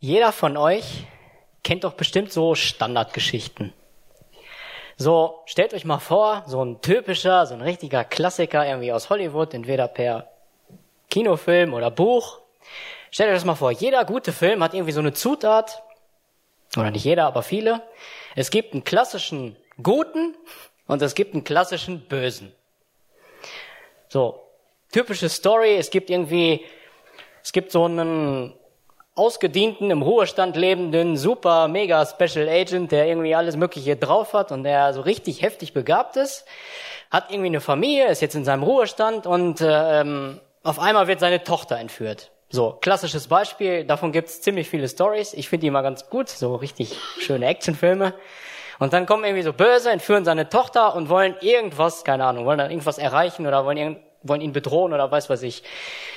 Jeder von euch kennt doch bestimmt so Standardgeschichten. So, stellt euch mal vor, so ein typischer, so ein richtiger Klassiker irgendwie aus Hollywood, entweder per Kinofilm oder Buch. Stellt euch das mal vor, jeder gute Film hat irgendwie so eine Zutat, oder nicht jeder, aber viele. Es gibt einen klassischen Guten und es gibt einen klassischen Bösen. So, typische Story, es gibt irgendwie, es gibt so einen ausgedienten, im Ruhestand lebenden, super, mega Special Agent, der irgendwie alles Mögliche drauf hat und der so richtig heftig begabt ist, hat irgendwie eine Familie, ist jetzt in seinem Ruhestand und ähm, auf einmal wird seine Tochter entführt. So, klassisches Beispiel, davon gibt's ziemlich viele Stories. Ich finde die mal ganz gut, so richtig schöne Actionfilme. Und dann kommen irgendwie so Böse, entführen seine Tochter und wollen irgendwas, keine Ahnung, wollen dann irgendwas erreichen oder wollen irgend wollen ihn bedrohen oder weiß was ich.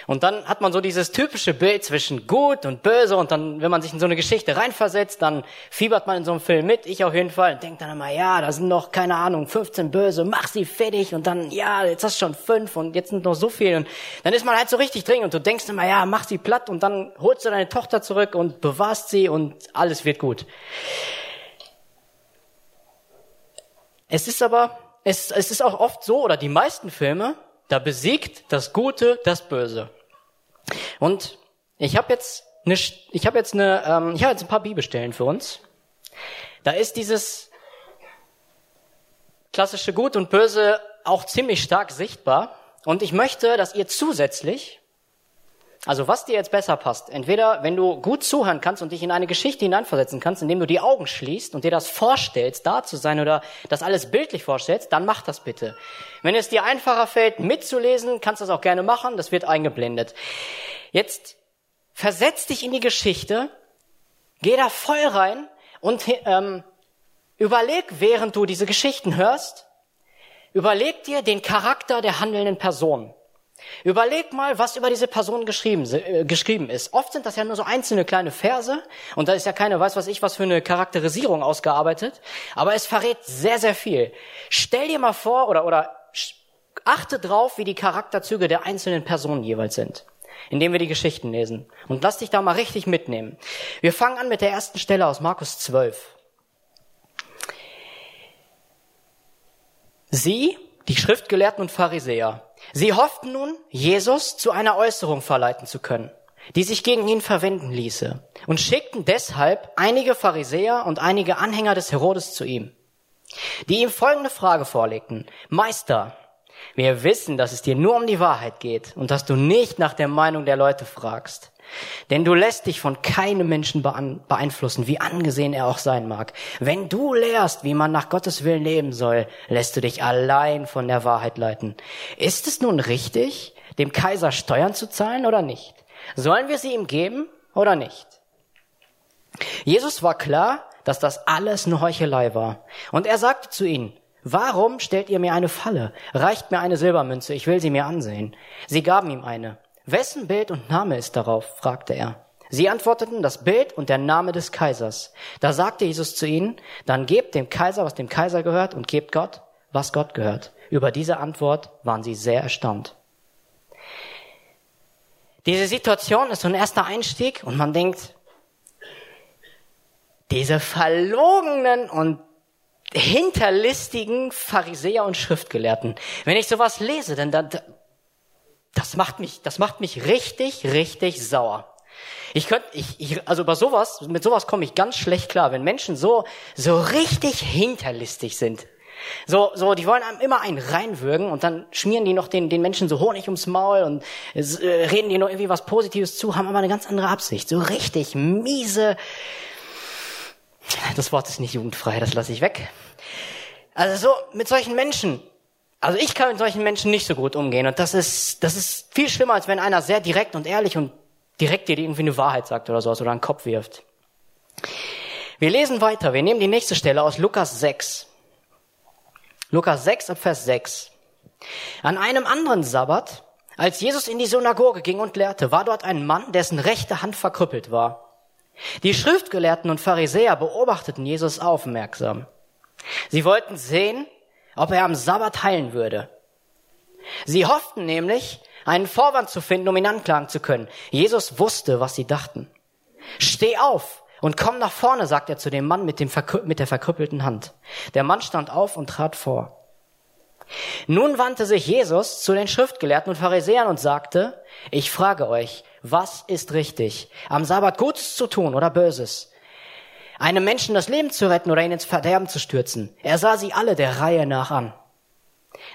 Und dann hat man so dieses typische Bild zwischen gut und böse und dann, wenn man sich in so eine Geschichte reinversetzt, dann fiebert man in so einem Film mit, ich auf jeden Fall, und denkt dann immer, ja, da sind noch, keine Ahnung, 15 Böse, mach sie fertig und dann, ja, jetzt hast du schon fünf und jetzt sind noch so viele und dann ist man halt so richtig dringend und du denkst immer, ja, mach sie platt und dann holst du deine Tochter zurück und bewahrst sie und alles wird gut. Es ist aber, es, es ist auch oft so, oder die meisten Filme, da besiegt das Gute das Böse. Und ich habe jetzt eine, ich habe jetzt eine, ähm, ich habe jetzt ein paar Bibelstellen für uns. Da ist dieses klassische Gut und Böse auch ziemlich stark sichtbar. Und ich möchte, dass ihr zusätzlich also was dir jetzt besser passt, entweder wenn du gut zuhören kannst und dich in eine Geschichte hineinversetzen kannst, indem du die Augen schließt und dir das vorstellst, da zu sein oder das alles bildlich vorstellst, dann mach das bitte. Wenn es dir einfacher fällt, mitzulesen, kannst du das auch gerne machen, das wird eingeblendet. Jetzt versetz dich in die Geschichte, geh da voll rein und ähm, überleg, während du diese Geschichten hörst, überleg dir den Charakter der handelnden Person. Überleg mal, was über diese Person geschrieben, äh, geschrieben ist. Oft sind das ja nur so einzelne kleine Verse und da ist ja keine, weiß was ich, was für eine Charakterisierung ausgearbeitet, aber es verrät sehr, sehr viel. Stell dir mal vor oder, oder achte drauf, wie die Charakterzüge der einzelnen Personen jeweils sind, indem wir die Geschichten lesen. Und lass dich da mal richtig mitnehmen. Wir fangen an mit der ersten Stelle aus Markus 12. Sie, die Schriftgelehrten und Pharisäer, Sie hofften nun, Jesus zu einer Äußerung verleiten zu können, die sich gegen ihn verwenden ließe, und schickten deshalb einige Pharisäer und einige Anhänger des Herodes zu ihm, die ihm folgende Frage vorlegten. Meister, wir wissen, dass es dir nur um die Wahrheit geht und dass du nicht nach der Meinung der Leute fragst. Denn du lässt dich von keinem Menschen beeinflussen, wie angesehen er auch sein mag. Wenn du lehrst, wie man nach Gottes Willen leben soll, lässt du dich allein von der Wahrheit leiten. Ist es nun richtig, dem Kaiser Steuern zu zahlen oder nicht? Sollen wir sie ihm geben oder nicht? Jesus war klar, dass das alles eine Heuchelei war. Und er sagte zu ihnen, Warum stellt ihr mir eine Falle? Reicht mir eine Silbermünze, ich will sie mir ansehen. Sie gaben ihm eine. Wessen Bild und Name ist darauf? fragte er. Sie antworteten, das Bild und der Name des Kaisers. Da sagte Jesus zu ihnen, dann gebt dem Kaiser, was dem Kaiser gehört, und gebt Gott, was Gott gehört. Über diese Antwort waren sie sehr erstaunt. Diese Situation ist so ein erster Einstieg und man denkt, diese verlogenen und hinterlistigen Pharisäer und Schriftgelehrten. Wenn ich sowas lese, dann, dann, das macht mich, das macht mich richtig, richtig sauer. Ich könnte, ich, ich, also bei sowas, mit sowas komme ich ganz schlecht klar, wenn Menschen so, so richtig hinterlistig sind. So, so, die wollen einem immer einen reinwürgen und dann schmieren die noch den, den Menschen so Honig ums Maul und äh, reden die noch irgendwie was Positives zu, haben aber eine ganz andere Absicht. So richtig miese. Das Wort ist nicht jugendfrei, das lasse ich weg. Also so, mit solchen Menschen, also ich kann mit solchen Menschen nicht so gut umgehen und das ist, das ist viel schlimmer, als wenn einer sehr direkt und ehrlich und direkt dir irgendwie eine Wahrheit sagt oder sowas oder einen Kopf wirft. Wir lesen weiter. Wir nehmen die nächste Stelle aus Lukas 6. Lukas 6 ab Vers 6. An einem anderen Sabbat, als Jesus in die Synagoge ging und lehrte, war dort ein Mann, dessen rechte Hand verkrüppelt war. Die Schriftgelehrten und Pharisäer beobachteten Jesus aufmerksam. Sie wollten sehen, ob er am Sabbat heilen würde. Sie hofften nämlich, einen Vorwand zu finden, um ihn anklagen zu können. Jesus wusste, was sie dachten. Steh auf und komm nach vorne, sagt er zu dem Mann mit, dem mit der verkrüppelten Hand. Der Mann stand auf und trat vor. Nun wandte sich Jesus zu den Schriftgelehrten und Pharisäern und sagte, ich frage euch, was ist richtig? Am Sabbat Gutes zu tun oder Böses? Einem Menschen das Leben zu retten oder ihn ins Verderben zu stürzen? Er sah sie alle der Reihe nach an.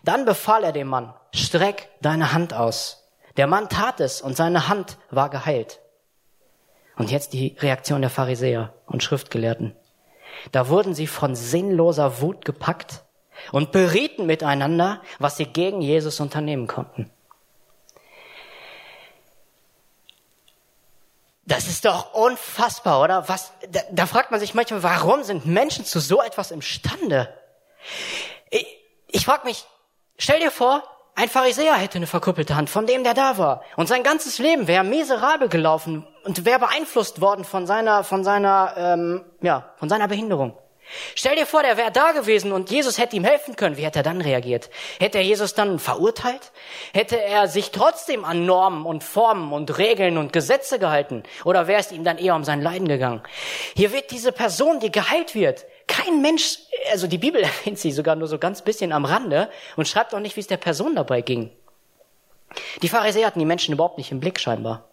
Dann befahl er dem Mann, streck deine Hand aus. Der Mann tat es und seine Hand war geheilt. Und jetzt die Reaktion der Pharisäer und Schriftgelehrten. Da wurden sie von sinnloser Wut gepackt und berieten miteinander, was sie gegen Jesus unternehmen konnten. Das ist doch unfassbar, oder? Was, da, da fragt man sich manchmal, warum sind Menschen zu so etwas imstande? Ich, ich frage mich, stell dir vor, ein Pharisäer hätte eine verkrüppelte Hand, von dem der da war. Und sein ganzes Leben wäre miserabel gelaufen und wäre beeinflusst worden von seiner, von seiner, ähm, ja, von seiner Behinderung. Stell dir vor, der wäre da gewesen und Jesus hätte ihm helfen können. Wie hätte er dann reagiert? Hätte er Jesus dann verurteilt? Hätte er sich trotzdem an Normen und Formen und Regeln und Gesetze gehalten? Oder wäre es ihm dann eher um sein Leiden gegangen? Hier wird diese Person, die geheilt wird, kein Mensch, also die Bibel erwähnt sie sogar nur so ganz bisschen am Rande und schreibt auch nicht, wie es der Person dabei ging. Die Pharisäer hatten die Menschen überhaupt nicht im Blick scheinbar.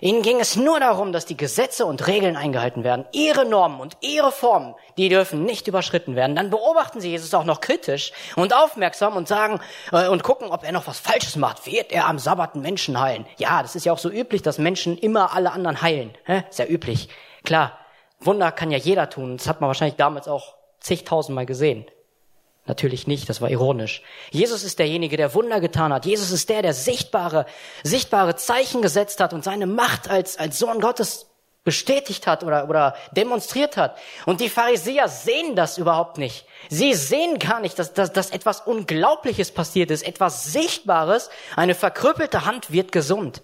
Ihnen ging es nur darum, dass die Gesetze und Regeln eingehalten werden. Ihre Normen und ihre Formen, die dürfen nicht überschritten werden. Dann beobachten sie Jesus auch noch kritisch und aufmerksam und sagen äh, und gucken, ob er noch was Falsches macht. Wird er am Sabbat Menschen heilen? Ja, das ist ja auch so üblich, dass Menschen immer alle anderen heilen. Hä? Ist ja üblich. Klar, Wunder kann ja jeder tun. Das hat man wahrscheinlich damals auch zigtausendmal gesehen. Natürlich nicht, das war ironisch. Jesus ist derjenige, der Wunder getan hat. Jesus ist der, der sichtbare, sichtbare Zeichen gesetzt hat und seine Macht als, als Sohn Gottes bestätigt hat oder, oder demonstriert hat. Und die Pharisäer sehen das überhaupt nicht. Sie sehen gar nicht, dass, dass, dass etwas Unglaubliches passiert ist, etwas Sichtbares. Eine verkrüppelte Hand wird gesund.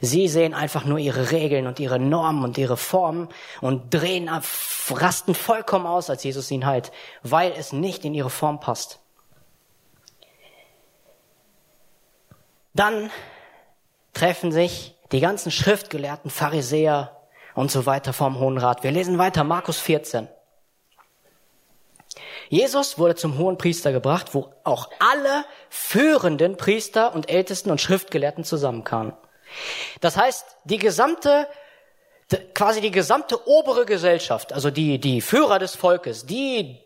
Sie sehen einfach nur ihre Regeln und ihre Normen und ihre Formen und drehen ab, rasten vollkommen aus, als Jesus ihn heilt, weil es nicht in ihre Form passt. Dann treffen sich die ganzen Schriftgelehrten, Pharisäer und so weiter vom Hohen Rat. Wir lesen weiter, Markus 14. Jesus wurde zum hohen Priester gebracht, wo auch alle führenden Priester und Ältesten und Schriftgelehrten zusammenkamen. Das heißt, die gesamte, quasi die gesamte obere Gesellschaft, also die, die Führer des Volkes, die,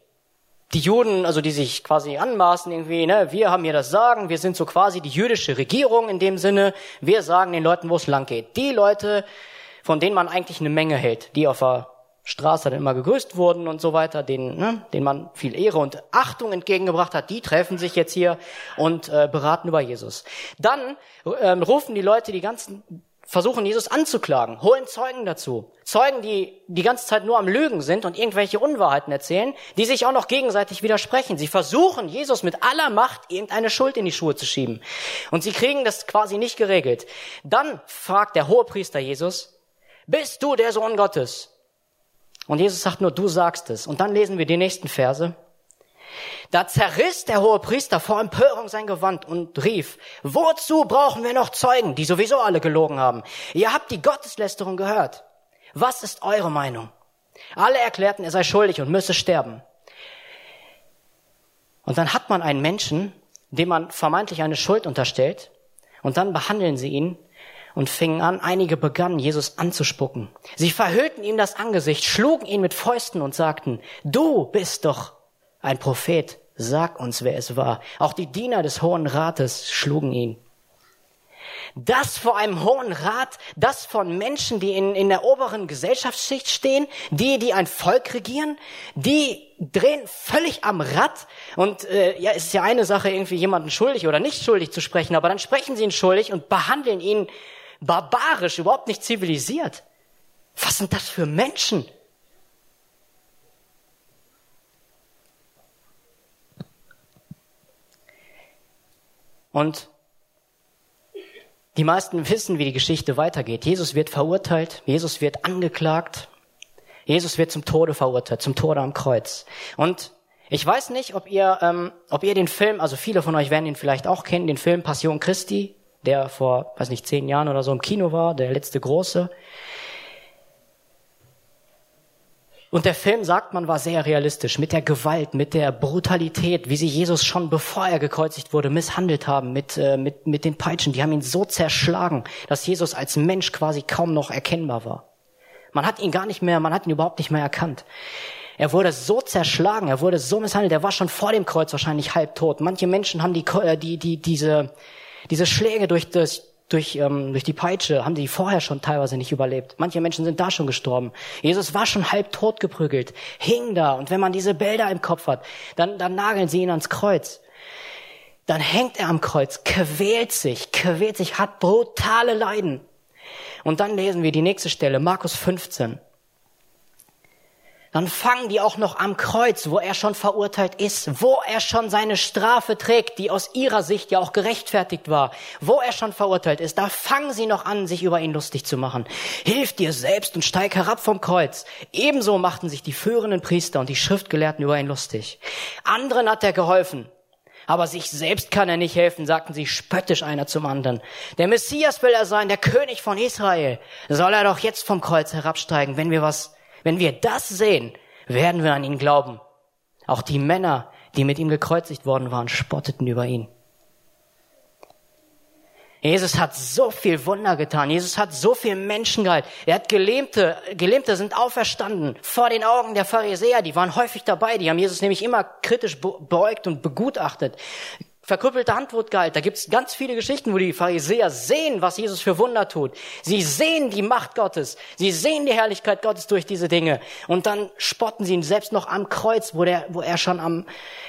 die Juden, also die sich quasi anmaßen irgendwie, ne, wir haben hier das Sagen, wir sind so quasi die jüdische Regierung in dem Sinne, wir sagen den Leuten, wo es lang geht. Die Leute, von denen man eigentlich eine Menge hält, die auf der Straße dann immer gegrüßt wurden und so weiter, denen, ne, denen man viel Ehre und Achtung entgegengebracht hat, die treffen sich jetzt hier und äh, beraten über Jesus. Dann ähm, rufen die Leute die ganzen, versuchen Jesus anzuklagen, holen Zeugen dazu. Zeugen, die die ganze Zeit nur am Lügen sind und irgendwelche Unwahrheiten erzählen, die sich auch noch gegenseitig widersprechen. Sie versuchen, Jesus mit aller Macht irgendeine Schuld in die Schuhe zu schieben. Und sie kriegen das quasi nicht geregelt. Dann fragt der Hohepriester Jesus, bist du der Sohn Gottes? Und Jesus sagt nur, du sagst es. Und dann lesen wir die nächsten Verse. Da zerriss der hohe Priester vor Empörung sein Gewand und rief, wozu brauchen wir noch Zeugen, die sowieso alle gelogen haben? Ihr habt die Gotteslästerung gehört. Was ist eure Meinung? Alle erklärten, er sei schuldig und müsse sterben. Und dann hat man einen Menschen, dem man vermeintlich eine Schuld unterstellt, und dann behandeln sie ihn und fingen an, einige begannen, Jesus anzuspucken. Sie verhüllten ihm das Angesicht, schlugen ihn mit Fäusten und sagten, du bist doch ein Prophet, sag uns, wer es war. Auch die Diener des Hohen Rates schlugen ihn. Das vor einem Hohen Rat, das von Menschen, die in, in der oberen Gesellschaftsschicht stehen, die, die ein Volk regieren, die drehen völlig am Rad. Und äh, ja, es ist ja eine Sache, irgendwie jemanden schuldig oder nicht schuldig zu sprechen, aber dann sprechen sie ihn schuldig und behandeln ihn barbarisch, überhaupt nicht zivilisiert. Was sind das für Menschen? Und die meisten wissen, wie die Geschichte weitergeht. Jesus wird verurteilt, Jesus wird angeklagt, Jesus wird zum Tode verurteilt, zum Tode am Kreuz. Und ich weiß nicht, ob ihr, ähm, ob ihr den Film, also viele von euch werden ihn vielleicht auch kennen, den Film Passion Christi, der vor, weiß nicht, zehn Jahren oder so im Kino war, der letzte große. Und der Film, sagt man, war sehr realistisch mit der Gewalt, mit der Brutalität, wie sie Jesus schon bevor er gekreuzigt wurde, misshandelt haben, mit, äh, mit, mit den Peitschen. Die haben ihn so zerschlagen, dass Jesus als Mensch quasi kaum noch erkennbar war. Man hat ihn gar nicht mehr, man hat ihn überhaupt nicht mehr erkannt. Er wurde so zerschlagen, er wurde so misshandelt, er war schon vor dem Kreuz wahrscheinlich halb tot. Manche Menschen haben die, äh, die, die, diese, diese Schläge durch das, durch, ähm, durch die Peitsche haben die vorher schon teilweise nicht überlebt. Manche Menschen sind da schon gestorben. Jesus war schon halb tot geprügelt, hing da. Und wenn man diese Bilder im Kopf hat, dann, dann nageln sie ihn ans Kreuz. Dann hängt er am Kreuz, quält sich, quält sich, hat brutale Leiden. Und dann lesen wir die nächste Stelle, Markus 15 dann fangen die auch noch am Kreuz, wo er schon verurteilt ist, wo er schon seine Strafe trägt, die aus ihrer Sicht ja auch gerechtfertigt war, wo er schon verurteilt ist, da fangen sie noch an, sich über ihn lustig zu machen. Hilf dir selbst und steig herab vom Kreuz. Ebenso machten sich die führenden Priester und die Schriftgelehrten über ihn lustig. Anderen hat er geholfen, aber sich selbst kann er nicht helfen, sagten sie spöttisch einer zum anderen. Der Messias will er sein, der König von Israel. Soll er doch jetzt vom Kreuz herabsteigen, wenn wir was wenn wir das sehen, werden wir an ihn glauben. Auch die Männer, die mit ihm gekreuzigt worden waren, spotteten über ihn. Jesus hat so viel Wunder getan. Jesus hat so viel Menschen geheilt. Er hat Gelähmte, Gelähmte sind auferstanden vor den Augen der Pharisäer. Die waren häufig dabei. Die haben Jesus nämlich immer kritisch beäugt und begutachtet verkrüppelte Antwort galt. Da gibt es ganz viele Geschichten, wo die Pharisäer sehen, was Jesus für Wunder tut. Sie sehen die Macht Gottes. Sie sehen die Herrlichkeit Gottes durch diese Dinge. Und dann spotten sie ihn selbst noch am Kreuz, wo, der, wo er schon am,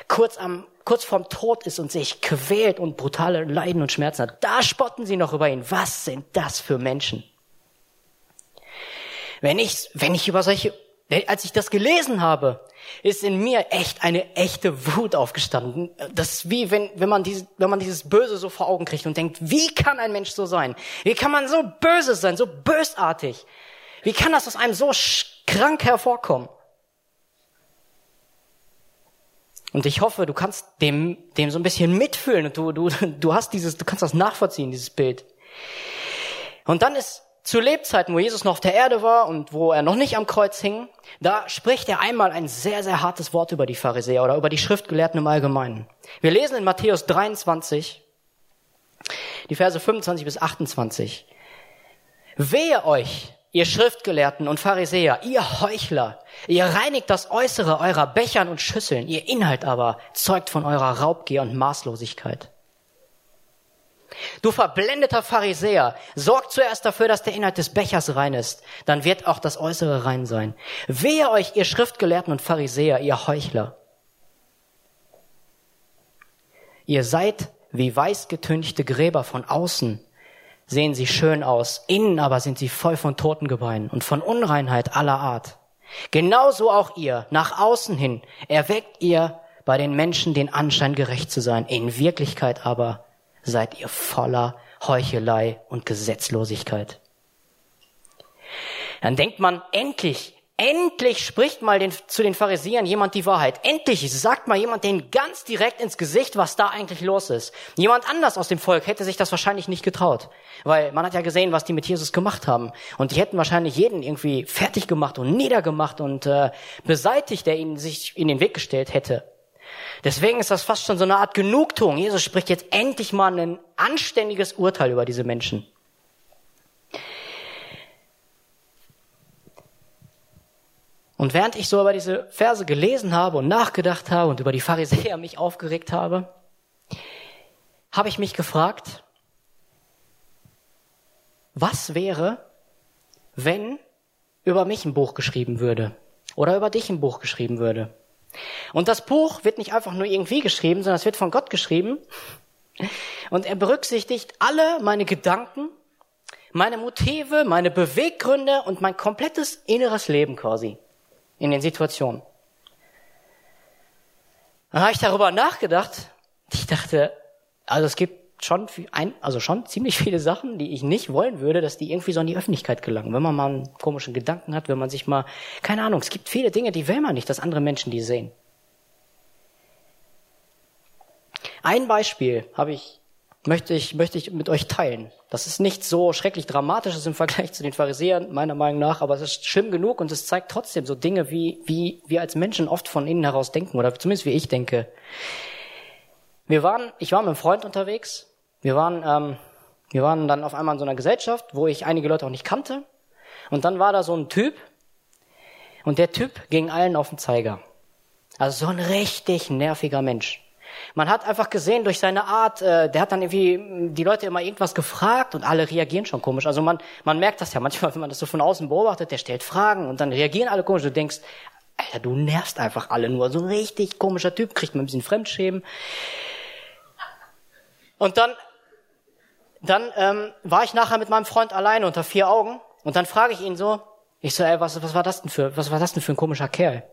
kurz am, kurz vorm Tod ist und sich quält und brutale Leiden und Schmerzen hat. Da spotten sie noch über ihn. Was sind das für Menschen? Wenn ich, wenn ich über solche als ich das gelesen habe, ist in mir echt eine echte Wut aufgestanden. Das ist wie wenn, wenn, man dieses, wenn man dieses Böse so vor Augen kriegt und denkt, wie kann ein Mensch so sein? Wie kann man so böse sein, so bösartig? Wie kann das aus einem so krank hervorkommen? Und ich hoffe, du kannst dem, dem so ein bisschen mitfühlen und du, du, du hast dieses, du kannst das nachvollziehen, dieses Bild. Und dann ist zu Lebzeiten, wo Jesus noch auf der Erde war und wo er noch nicht am Kreuz hing, da spricht er einmal ein sehr, sehr hartes Wort über die Pharisäer oder über die Schriftgelehrten im Allgemeinen. Wir lesen in Matthäus 23, die Verse 25 bis 28. Wehe euch, ihr Schriftgelehrten und Pharisäer, ihr Heuchler, ihr reinigt das Äußere eurer Bechern und Schüsseln, ihr Inhalt aber zeugt von eurer Raubgier und Maßlosigkeit. Du verblendeter Pharisäer, sorg zuerst dafür, dass der Inhalt des Bechers rein ist, dann wird auch das Äußere rein sein. Wehe euch, ihr Schriftgelehrten und Pharisäer, ihr Heuchler. Ihr seid wie weiß getünchte Gräber von außen, sehen sie schön aus, innen aber sind sie voll von Totengebeinen und von Unreinheit aller Art. Genauso auch ihr, nach außen hin, erweckt ihr bei den Menschen den Anschein gerecht zu sein, in Wirklichkeit aber seid ihr voller Heuchelei und Gesetzlosigkeit. Dann denkt man, endlich, endlich spricht mal den, zu den Pharisäern jemand die Wahrheit. Endlich sagt mal jemand denen ganz direkt ins Gesicht, was da eigentlich los ist. Jemand anders aus dem Volk hätte sich das wahrscheinlich nicht getraut. Weil man hat ja gesehen, was die mit Jesus gemacht haben. Und die hätten wahrscheinlich jeden irgendwie fertig gemacht und niedergemacht und äh, beseitigt, der ihnen sich in den Weg gestellt hätte. Deswegen ist das fast schon so eine Art Genugtuung. Jesus spricht jetzt endlich mal ein anständiges Urteil über diese Menschen. Und während ich so über diese Verse gelesen habe und nachgedacht habe und über die Pharisäer mich aufgeregt habe, habe ich mich gefragt, was wäre, wenn über mich ein Buch geschrieben würde oder über dich ein Buch geschrieben würde? Und das Buch wird nicht einfach nur irgendwie geschrieben, sondern es wird von Gott geschrieben. Und er berücksichtigt alle meine Gedanken, meine Motive, meine Beweggründe und mein komplettes inneres Leben quasi in den Situationen. Dann habe ich darüber nachgedacht. Ich dachte, also es gibt schon ein, also schon ziemlich viele Sachen, die ich nicht wollen würde, dass die irgendwie so in die Öffentlichkeit gelangen. Wenn man mal einen komischen Gedanken hat, wenn man sich mal, keine Ahnung, es gibt viele Dinge, die will man nicht, dass andere Menschen die sehen. Ein Beispiel habe ich möchte ich, möchte ich mit euch teilen. Das ist nicht so schrecklich Dramatisches im Vergleich zu den Pharisäern, meiner Meinung nach, aber es ist schlimm genug und es zeigt trotzdem so Dinge, wie, wie wir als Menschen oft von innen heraus denken, oder zumindest wie ich denke. Wir waren, ich war mit einem Freund unterwegs. Wir waren, ähm, wir waren dann auf einmal in so einer Gesellschaft, wo ich einige Leute auch nicht kannte. Und dann war da so ein Typ, und der Typ ging allen auf den Zeiger. Also so ein richtig nerviger Mensch. Man hat einfach gesehen durch seine Art, äh, der hat dann irgendwie die Leute immer irgendwas gefragt und alle reagieren schon komisch. Also man, man merkt das ja manchmal, wenn man das so von außen beobachtet, der stellt Fragen und dann reagieren alle komisch. Du denkst, Alter, du nervst einfach alle nur. So ein richtig komischer Typ, kriegt man ein bisschen Fremdschämen. Und dann, dann ähm, war ich nachher mit meinem Freund alleine unter vier Augen und dann frage ich ihn so, ich so, ey, was, was war das denn für, was war das denn für ein komischer Kerl?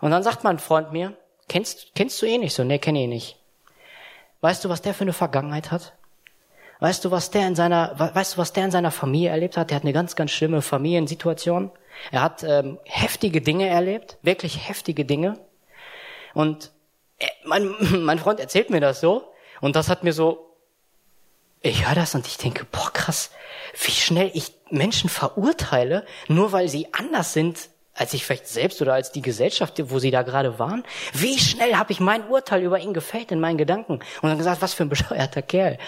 Und dann sagt mein Freund mir, Kennst, kennst du ihn? Ich so, nee, kenne ihn nicht. Weißt du, was der für eine Vergangenheit hat? Weißt du, was der in seiner, weißt du, was der in seiner Familie erlebt hat? Der hat eine ganz, ganz schlimme Familiensituation. Er hat ähm, heftige Dinge erlebt, wirklich heftige Dinge. Und er, mein, mein Freund erzählt mir das so, und das hat mir so, ich höre das und ich denke, boah, krass, wie schnell ich Menschen verurteile, nur weil sie anders sind als ich vielleicht selbst oder als die Gesellschaft, wo sie da gerade waren, wie schnell habe ich mein Urteil über ihn gefällt in meinen Gedanken und dann gesagt, was für ein bescheuerter Kerl.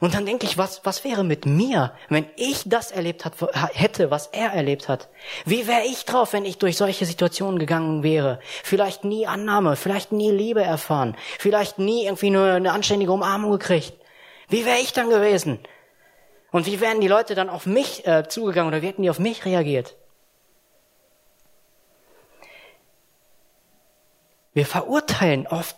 Und dann denke ich, was, was wäre mit mir, wenn ich das erlebt hat, hätte, was er erlebt hat? Wie wäre ich drauf, wenn ich durch solche Situationen gegangen wäre? Vielleicht nie Annahme, vielleicht nie Liebe erfahren, vielleicht nie irgendwie nur eine anständige Umarmung gekriegt. Wie wäre ich dann gewesen? Und wie wären die Leute dann auf mich äh, zugegangen oder wie hätten die auf mich reagiert? Wir verurteilen oft,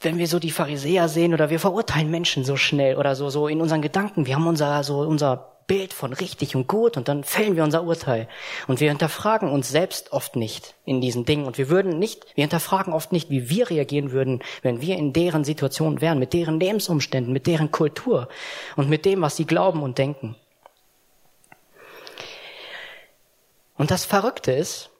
wenn wir so die Pharisäer sehen oder wir verurteilen Menschen so schnell oder so, so in unseren Gedanken. Wir haben unser, so unser Bild von richtig und gut und dann fällen wir unser Urteil. Und wir hinterfragen uns selbst oft nicht in diesen Dingen und wir würden nicht, wir hinterfragen oft nicht, wie wir reagieren würden, wenn wir in deren Situation wären, mit deren Lebensumständen, mit deren Kultur und mit dem, was sie glauben und denken. Und das Verrückte ist,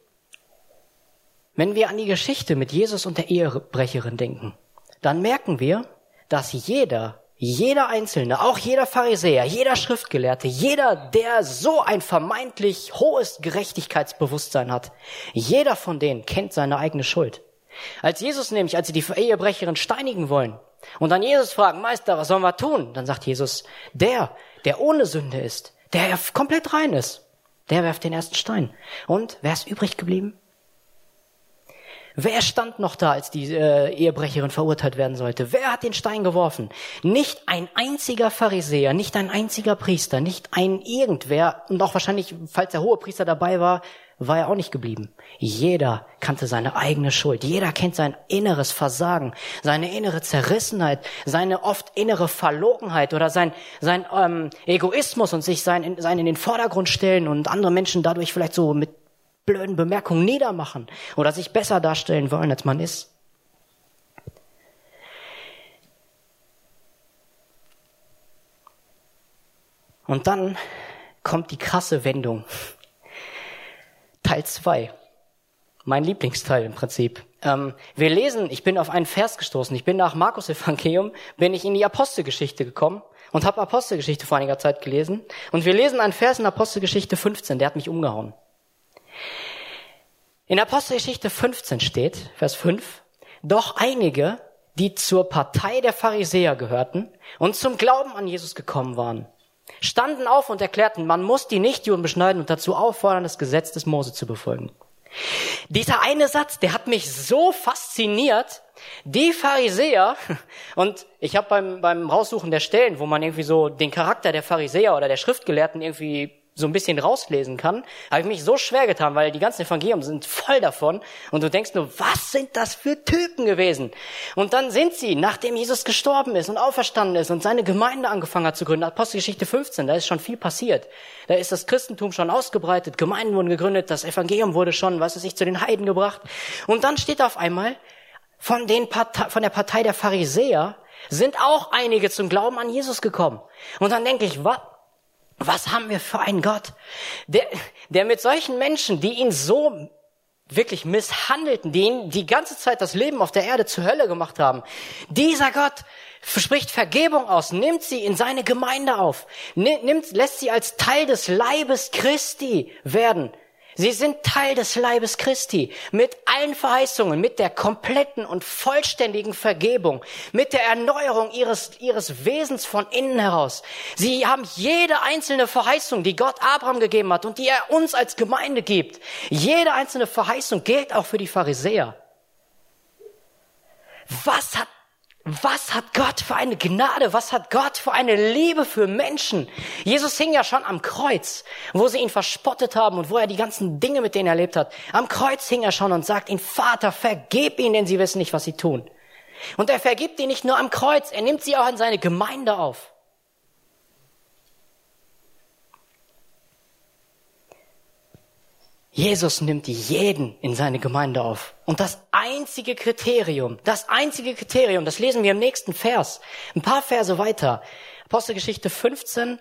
wenn wir an die Geschichte mit Jesus und der Ehebrecherin denken, dann merken wir, dass jeder, jeder Einzelne, auch jeder Pharisäer, jeder Schriftgelehrte, jeder, der so ein vermeintlich hohes Gerechtigkeitsbewusstsein hat, jeder von denen kennt seine eigene Schuld. Als Jesus nämlich, als sie die Ehebrecherin steinigen wollen und dann Jesus fragen, Meister, was sollen wir tun? Dann sagt Jesus, der, der ohne Sünde ist, der komplett rein ist, der werft den ersten Stein. Und wer ist übrig geblieben? Wer stand noch da, als die äh, Ehebrecherin verurteilt werden sollte? Wer hat den Stein geworfen? Nicht ein einziger Pharisäer, nicht ein einziger Priester, nicht ein irgendwer und auch wahrscheinlich, falls der hohe Priester dabei war, war er auch nicht geblieben. Jeder kannte seine eigene Schuld. Jeder kennt sein inneres Versagen, seine innere Zerrissenheit, seine oft innere Verlogenheit oder sein, sein ähm, Egoismus und sich sein, sein in den Vordergrund stellen und andere Menschen dadurch vielleicht so mit blöden Bemerkungen niedermachen oder sich besser darstellen wollen, als man ist. Und dann kommt die krasse Wendung. Teil zwei, Mein Lieblingsteil im Prinzip. Ähm, wir lesen, ich bin auf einen Vers gestoßen. Ich bin nach Markus Evangelium, bin ich in die Apostelgeschichte gekommen und habe Apostelgeschichte vor einiger Zeit gelesen. Und wir lesen einen Vers in Apostelgeschichte 15, der hat mich umgehauen. In Apostelgeschichte 15 steht, Vers 5, doch einige, die zur Partei der Pharisäer gehörten und zum Glauben an Jesus gekommen waren, standen auf und erklärten, man muss die Nichtjuden beschneiden und dazu auffordern, das Gesetz des Mose zu befolgen. Dieser eine Satz, der hat mich so fasziniert. Die Pharisäer, und ich habe beim, beim Raussuchen der Stellen, wo man irgendwie so den Charakter der Pharisäer oder der Schriftgelehrten irgendwie so ein bisschen rauslesen kann, habe ich mich so schwer getan, weil die ganzen Evangelien sind voll davon und du denkst nur, was sind das für Typen gewesen? Und dann sind sie, nachdem Jesus gestorben ist und auferstanden ist und seine Gemeinde angefangen hat zu gründen, Apostelgeschichte 15, da ist schon viel passiert. Da ist das Christentum schon ausgebreitet, Gemeinden wurden gegründet, das Evangelium wurde schon, was weiß ich, zu den Heiden gebracht. Und dann steht auf einmal, von, den Partei, von der Partei der Pharisäer sind auch einige zum Glauben an Jesus gekommen. Und dann denke ich, was? Was haben wir für einen Gott, der, der mit solchen Menschen, die ihn so wirklich misshandelten, die ihn die ganze Zeit das Leben auf der Erde zur Hölle gemacht haben. Dieser Gott spricht Vergebung aus, nimmt sie in seine Gemeinde auf, nimmt, lässt sie als Teil des Leibes Christi werden. Sie sind Teil des Leibes Christi mit allen Verheißungen, mit der kompletten und vollständigen Vergebung, mit der Erneuerung ihres, ihres Wesens von innen heraus. Sie haben jede einzelne Verheißung, die Gott Abraham gegeben hat und die er uns als Gemeinde gibt. Jede einzelne Verheißung gilt auch für die Pharisäer. Was hat was hat Gott für eine Gnade? Was hat Gott für eine Liebe für Menschen? Jesus hing ja schon am Kreuz, wo sie ihn verspottet haben und wo er die ganzen Dinge mit denen erlebt hat. Am Kreuz hing er schon und sagt ihnen, Vater, vergib ihnen, denn sie wissen nicht, was sie tun. Und er vergibt ihnen nicht nur am Kreuz, er nimmt sie auch in seine Gemeinde auf. Jesus nimmt jeden in seine Gemeinde auf. Und das einzige Kriterium, das einzige Kriterium, das lesen wir im nächsten Vers, ein paar Verse weiter. Apostelgeschichte 15,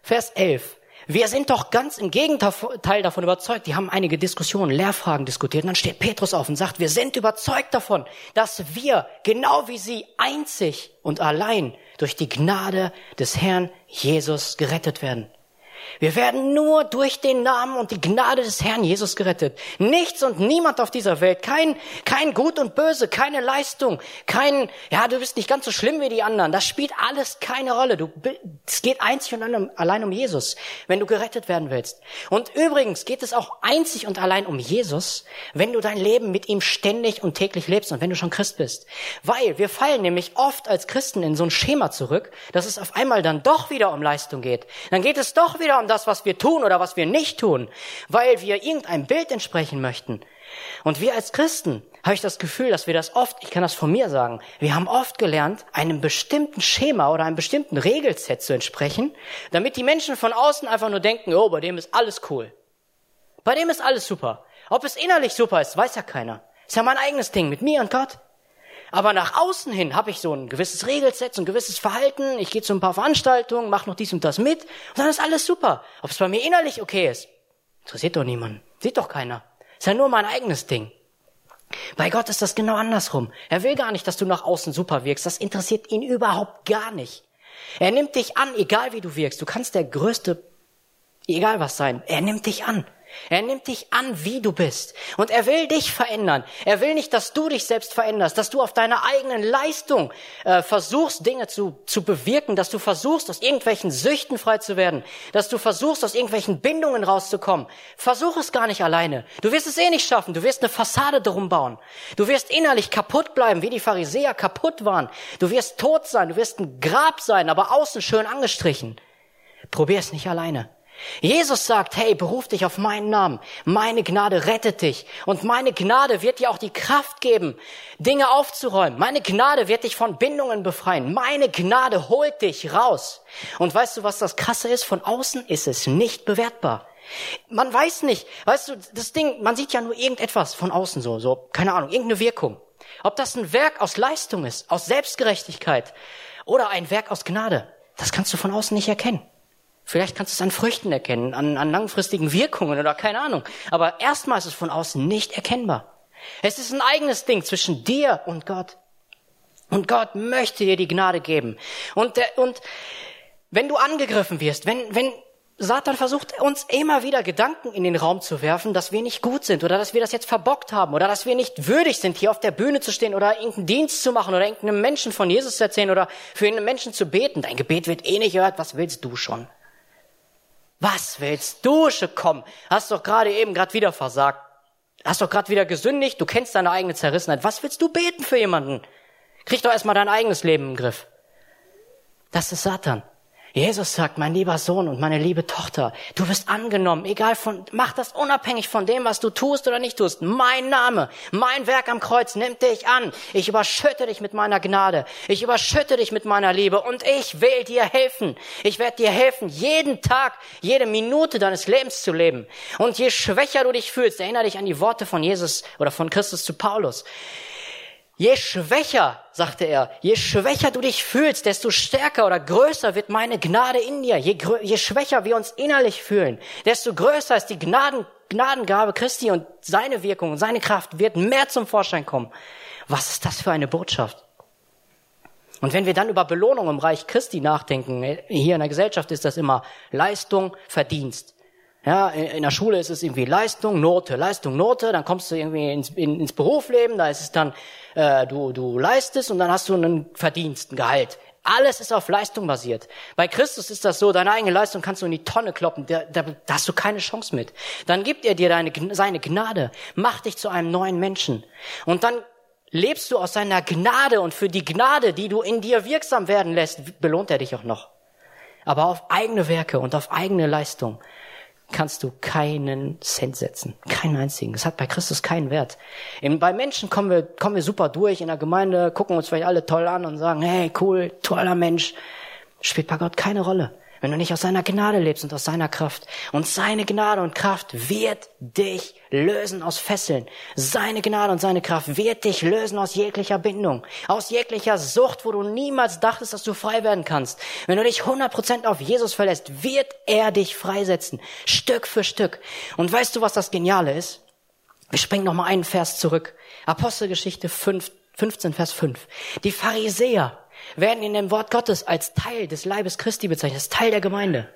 Vers 11. Wir sind doch ganz im Gegenteil davon überzeugt. Die haben einige Diskussionen, Lehrfragen diskutiert. Und dann steht Petrus auf und sagt, wir sind überzeugt davon, dass wir, genau wie sie, einzig und allein durch die Gnade des Herrn Jesus gerettet werden. Wir werden nur durch den Namen und die Gnade des Herrn Jesus gerettet. Nichts und niemand auf dieser Welt, kein, kein Gut und Böse, keine Leistung, kein, ja, du bist nicht ganz so schlimm wie die anderen. Das spielt alles keine Rolle. Du, es geht einzig und allein um Jesus, wenn du gerettet werden willst. Und übrigens geht es auch einzig und allein um Jesus, wenn du dein Leben mit ihm ständig und täglich lebst und wenn du schon Christ bist. Weil wir fallen nämlich oft als Christen in so ein Schema zurück, dass es auf einmal dann doch wieder um Leistung geht. Dann geht es doch wieder um das, was wir tun oder was wir nicht tun, weil wir irgendeinem Bild entsprechen möchten. Und wir als Christen habe ich das Gefühl, dass wir das oft, ich kann das von mir sagen, wir haben oft gelernt, einem bestimmten Schema oder einem bestimmten Regelset zu entsprechen, damit die Menschen von außen einfach nur denken, oh, bei dem ist alles cool. Bei dem ist alles super. Ob es innerlich super ist, weiß ja keiner. Ist ja mein eigenes Ding mit mir und Gott. Aber nach außen hin habe ich so ein gewisses Regelset, so ein gewisses Verhalten. Ich gehe zu ein paar Veranstaltungen, mache noch dies und das mit und dann ist alles super. Ob es bei mir innerlich okay ist, interessiert doch niemand. Sieht doch keiner. Ist ja nur mein eigenes Ding. Bei Gott ist das genau andersrum. Er will gar nicht, dass du nach außen super wirkst. Das interessiert ihn überhaupt gar nicht. Er nimmt dich an, egal wie du wirkst. Du kannst der größte, egal was sein. Er nimmt dich an. Er nimmt dich an, wie du bist. Und er will dich verändern. Er will nicht, dass du dich selbst veränderst, dass du auf deiner eigenen Leistung äh, versuchst, Dinge zu, zu bewirken, dass du versuchst, aus irgendwelchen Süchten frei zu werden, dass du versuchst, aus irgendwelchen Bindungen rauszukommen. Versuch es gar nicht alleine. Du wirst es eh nicht schaffen. Du wirst eine Fassade drum bauen. Du wirst innerlich kaputt bleiben, wie die Pharisäer kaputt waren. Du wirst tot sein. Du wirst ein Grab sein, aber außen schön angestrichen. Probier es nicht alleine. Jesus sagt, hey, beruf dich auf meinen Namen. Meine Gnade rettet dich. Und meine Gnade wird dir auch die Kraft geben, Dinge aufzuräumen. Meine Gnade wird dich von Bindungen befreien. Meine Gnade holt dich raus. Und weißt du, was das Krasse ist? Von außen ist es nicht bewertbar. Man weiß nicht, weißt du, das Ding, man sieht ja nur irgendetwas von außen so, so, keine Ahnung, irgendeine Wirkung. Ob das ein Werk aus Leistung ist, aus Selbstgerechtigkeit oder ein Werk aus Gnade, das kannst du von außen nicht erkennen. Vielleicht kannst du es an Früchten erkennen, an, an langfristigen Wirkungen oder keine Ahnung. Aber erstmal ist es von außen nicht erkennbar. Es ist ein eigenes Ding zwischen dir und Gott. Und Gott möchte dir die Gnade geben. Und, der, und wenn du angegriffen wirst, wenn, wenn Satan versucht uns immer wieder Gedanken in den Raum zu werfen, dass wir nicht gut sind oder dass wir das jetzt verbockt haben oder dass wir nicht würdig sind, hier auf der Bühne zu stehen oder irgendeinen Dienst zu machen oder irgendeinem Menschen von Jesus zu erzählen oder für einen Menschen zu beten. Dein Gebet wird eh nicht gehört. Was willst du schon? Was willst du? Komm, hast doch gerade eben gerade wieder versagt. Hast doch gerade wieder gesündigt, du kennst deine eigene Zerrissenheit. Was willst du beten für jemanden? Krieg doch erstmal dein eigenes Leben im Griff. Das ist Satan. Jesus sagt, mein lieber Sohn und meine liebe Tochter, du wirst angenommen, egal von, mach das unabhängig von dem, was du tust oder nicht tust. Mein Name, mein Werk am Kreuz nimmt dich an. Ich überschütte dich mit meiner Gnade. Ich überschütte dich mit meiner Liebe und ich will dir helfen. Ich werde dir helfen, jeden Tag, jede Minute deines Lebens zu leben. Und je schwächer du dich fühlst, erinnere dich an die Worte von Jesus oder von Christus zu Paulus. Je schwächer, sagte er, je schwächer du dich fühlst, desto stärker oder größer wird meine Gnade in dir. Je, je schwächer wir uns innerlich fühlen, desto größer ist die Gnaden, Gnadengabe Christi und seine Wirkung und seine Kraft wird mehr zum Vorschein kommen. Was ist das für eine Botschaft? Und wenn wir dann über Belohnung im Reich Christi nachdenken, hier in der Gesellschaft ist das immer Leistung, Verdienst. Ja, in der Schule ist es irgendwie Leistung, Note, Leistung, Note. Dann kommst du irgendwie ins, in, ins Berufsleben, da ist es dann, äh, du, du leistest und dann hast du einen Verdienst, ein Gehalt. Alles ist auf Leistung basiert. Bei Christus ist das so, deine eigene Leistung kannst du in die Tonne kloppen, da, da, da hast du keine Chance mit. Dann gibt er dir deine, seine Gnade, macht dich zu einem neuen Menschen. Und dann lebst du aus seiner Gnade und für die Gnade, die du in dir wirksam werden lässt, belohnt er dich auch noch. Aber auf eigene Werke und auf eigene Leistung kannst du keinen Cent setzen. Keinen einzigen. Das hat bei Christus keinen Wert. Bei Menschen kommen wir, kommen wir super durch in der Gemeinde, gucken uns vielleicht alle toll an und sagen, hey, cool, toller Mensch. Spielt bei Gott keine Rolle wenn du nicht aus seiner Gnade lebst und aus seiner Kraft. Und seine Gnade und Kraft wird dich lösen aus Fesseln. Seine Gnade und seine Kraft wird dich lösen aus jeglicher Bindung, aus jeglicher Sucht, wo du niemals dachtest, dass du frei werden kannst. Wenn du dich 100% auf Jesus verlässt, wird er dich freisetzen, Stück für Stück. Und weißt du, was das Geniale ist? Wir springen noch mal einen Vers zurück. Apostelgeschichte 5, 15, Vers 5. Die Pharisäer, werden in dem Wort Gottes als Teil des Leibes Christi bezeichnet, als Teil der Gemeinde.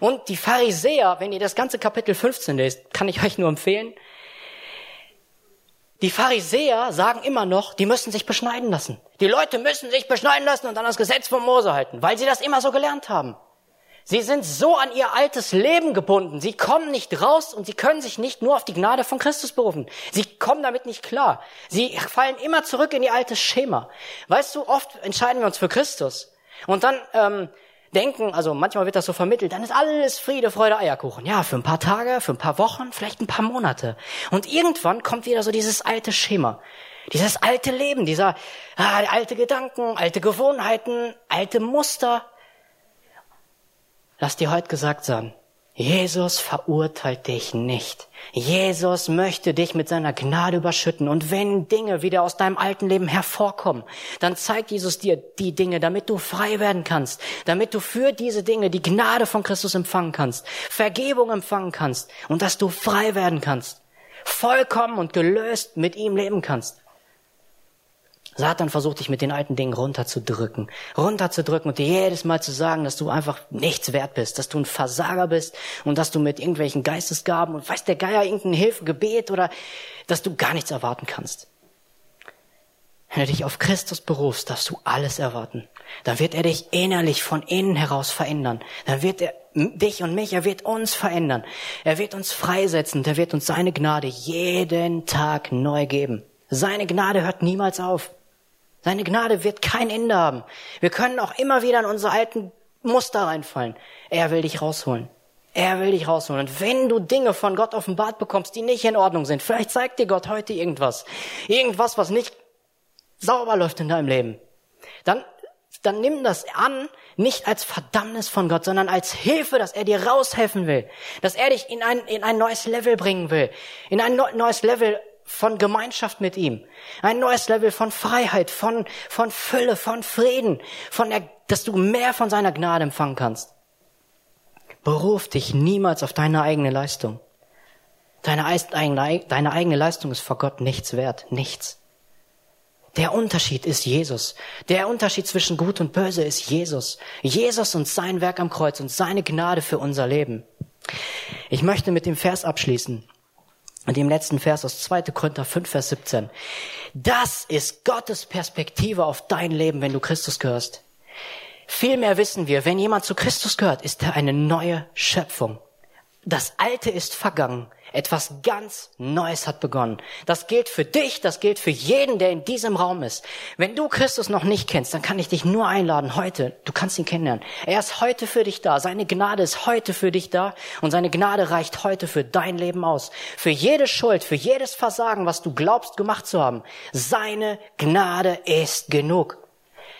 Und die Pharisäer, wenn ihr das ganze Kapitel 15 lest, kann ich euch nur empfehlen, die Pharisäer sagen immer noch, die müssen sich beschneiden lassen. Die Leute müssen sich beschneiden lassen und dann das Gesetz von Mose halten, weil sie das immer so gelernt haben. Sie sind so an ihr altes Leben gebunden. Sie kommen nicht raus und sie können sich nicht nur auf die Gnade von Christus berufen. Sie kommen damit nicht klar. Sie fallen immer zurück in ihr altes Schema. Weißt du, oft entscheiden wir uns für Christus und dann ähm, denken, also manchmal wird das so vermittelt, dann ist alles Friede, Freude, Eierkuchen. Ja, für ein paar Tage, für ein paar Wochen, vielleicht ein paar Monate. Und irgendwann kommt wieder so dieses alte Schema. Dieses alte Leben, dieser ah, alte Gedanken, alte Gewohnheiten, alte Muster, Lass dir heute gesagt sein, Jesus verurteilt dich nicht. Jesus möchte dich mit seiner Gnade überschütten. Und wenn Dinge wieder aus deinem alten Leben hervorkommen, dann zeigt Jesus dir die Dinge, damit du frei werden kannst, damit du für diese Dinge die Gnade von Christus empfangen kannst, Vergebung empfangen kannst und dass du frei werden kannst, vollkommen und gelöst mit ihm leben kannst. Satan versucht dich mit den alten Dingen runterzudrücken, runterzudrücken und dir jedes Mal zu sagen, dass du einfach nichts wert bist, dass du ein Versager bist und dass du mit irgendwelchen Geistesgaben und weiß der Geier irgendein Hilfe, Gebet oder dass du gar nichts erwarten kannst. Wenn du dich auf Christus berufst, darfst du alles erwarten. Dann wird er dich innerlich von innen heraus verändern. Dann wird er dich und mich, er wird uns verändern. Er wird uns freisetzen. Er wird uns seine Gnade jeden Tag neu geben. Seine Gnade hört niemals auf. Seine Gnade wird kein Ende haben. Wir können auch immer wieder in unsere alten Muster reinfallen. Er will dich rausholen. Er will dich rausholen. Und wenn du Dinge von Gott offenbart bekommst, die nicht in Ordnung sind, vielleicht zeigt dir Gott heute irgendwas. Irgendwas, was nicht sauber läuft in deinem Leben. Dann, dann nimm das an, nicht als Verdammnis von Gott, sondern als Hilfe, dass er dir raushelfen will. Dass er dich in ein, in ein neues Level bringen will. In ein neues Level von Gemeinschaft mit ihm. Ein neues Level von Freiheit, von, von Fülle, von Frieden, von der, dass du mehr von seiner Gnade empfangen kannst. Beruf dich niemals auf deine eigene Leistung. Deine, deine eigene Leistung ist vor Gott nichts wert. Nichts. Der Unterschied ist Jesus. Der Unterschied zwischen Gut und Böse ist Jesus. Jesus und sein Werk am Kreuz und seine Gnade für unser Leben. Ich möchte mit dem Vers abschließen. Und im letzten Vers aus 2. Korinther 5, Vers 17. Das ist Gottes Perspektive auf dein Leben, wenn du Christus gehörst. Vielmehr wissen wir, wenn jemand zu Christus gehört, ist er eine neue Schöpfung. Das Alte ist vergangen. Etwas ganz Neues hat begonnen. Das gilt für dich, das gilt für jeden, der in diesem Raum ist. Wenn du Christus noch nicht kennst, dann kann ich dich nur einladen heute. Du kannst ihn kennenlernen. Er ist heute für dich da. Seine Gnade ist heute für dich da. Und seine Gnade reicht heute für dein Leben aus. Für jede Schuld, für jedes Versagen, was du glaubst gemacht zu haben. Seine Gnade ist genug.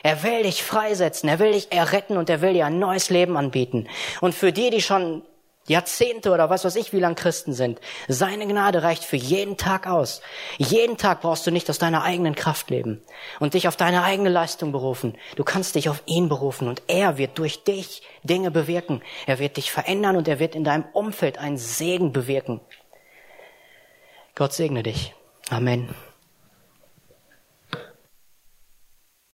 Er will dich freisetzen, er will dich erretten und er will dir ein neues Leben anbieten. Und für die, die schon Jahrzehnte oder was weiß ich, wie lang Christen sind. Seine Gnade reicht für jeden Tag aus. Jeden Tag brauchst du nicht aus deiner eigenen Kraft leben und dich auf deine eigene Leistung berufen. Du kannst dich auf ihn berufen und er wird durch dich Dinge bewirken. Er wird dich verändern und er wird in deinem Umfeld einen Segen bewirken. Gott segne dich. Amen.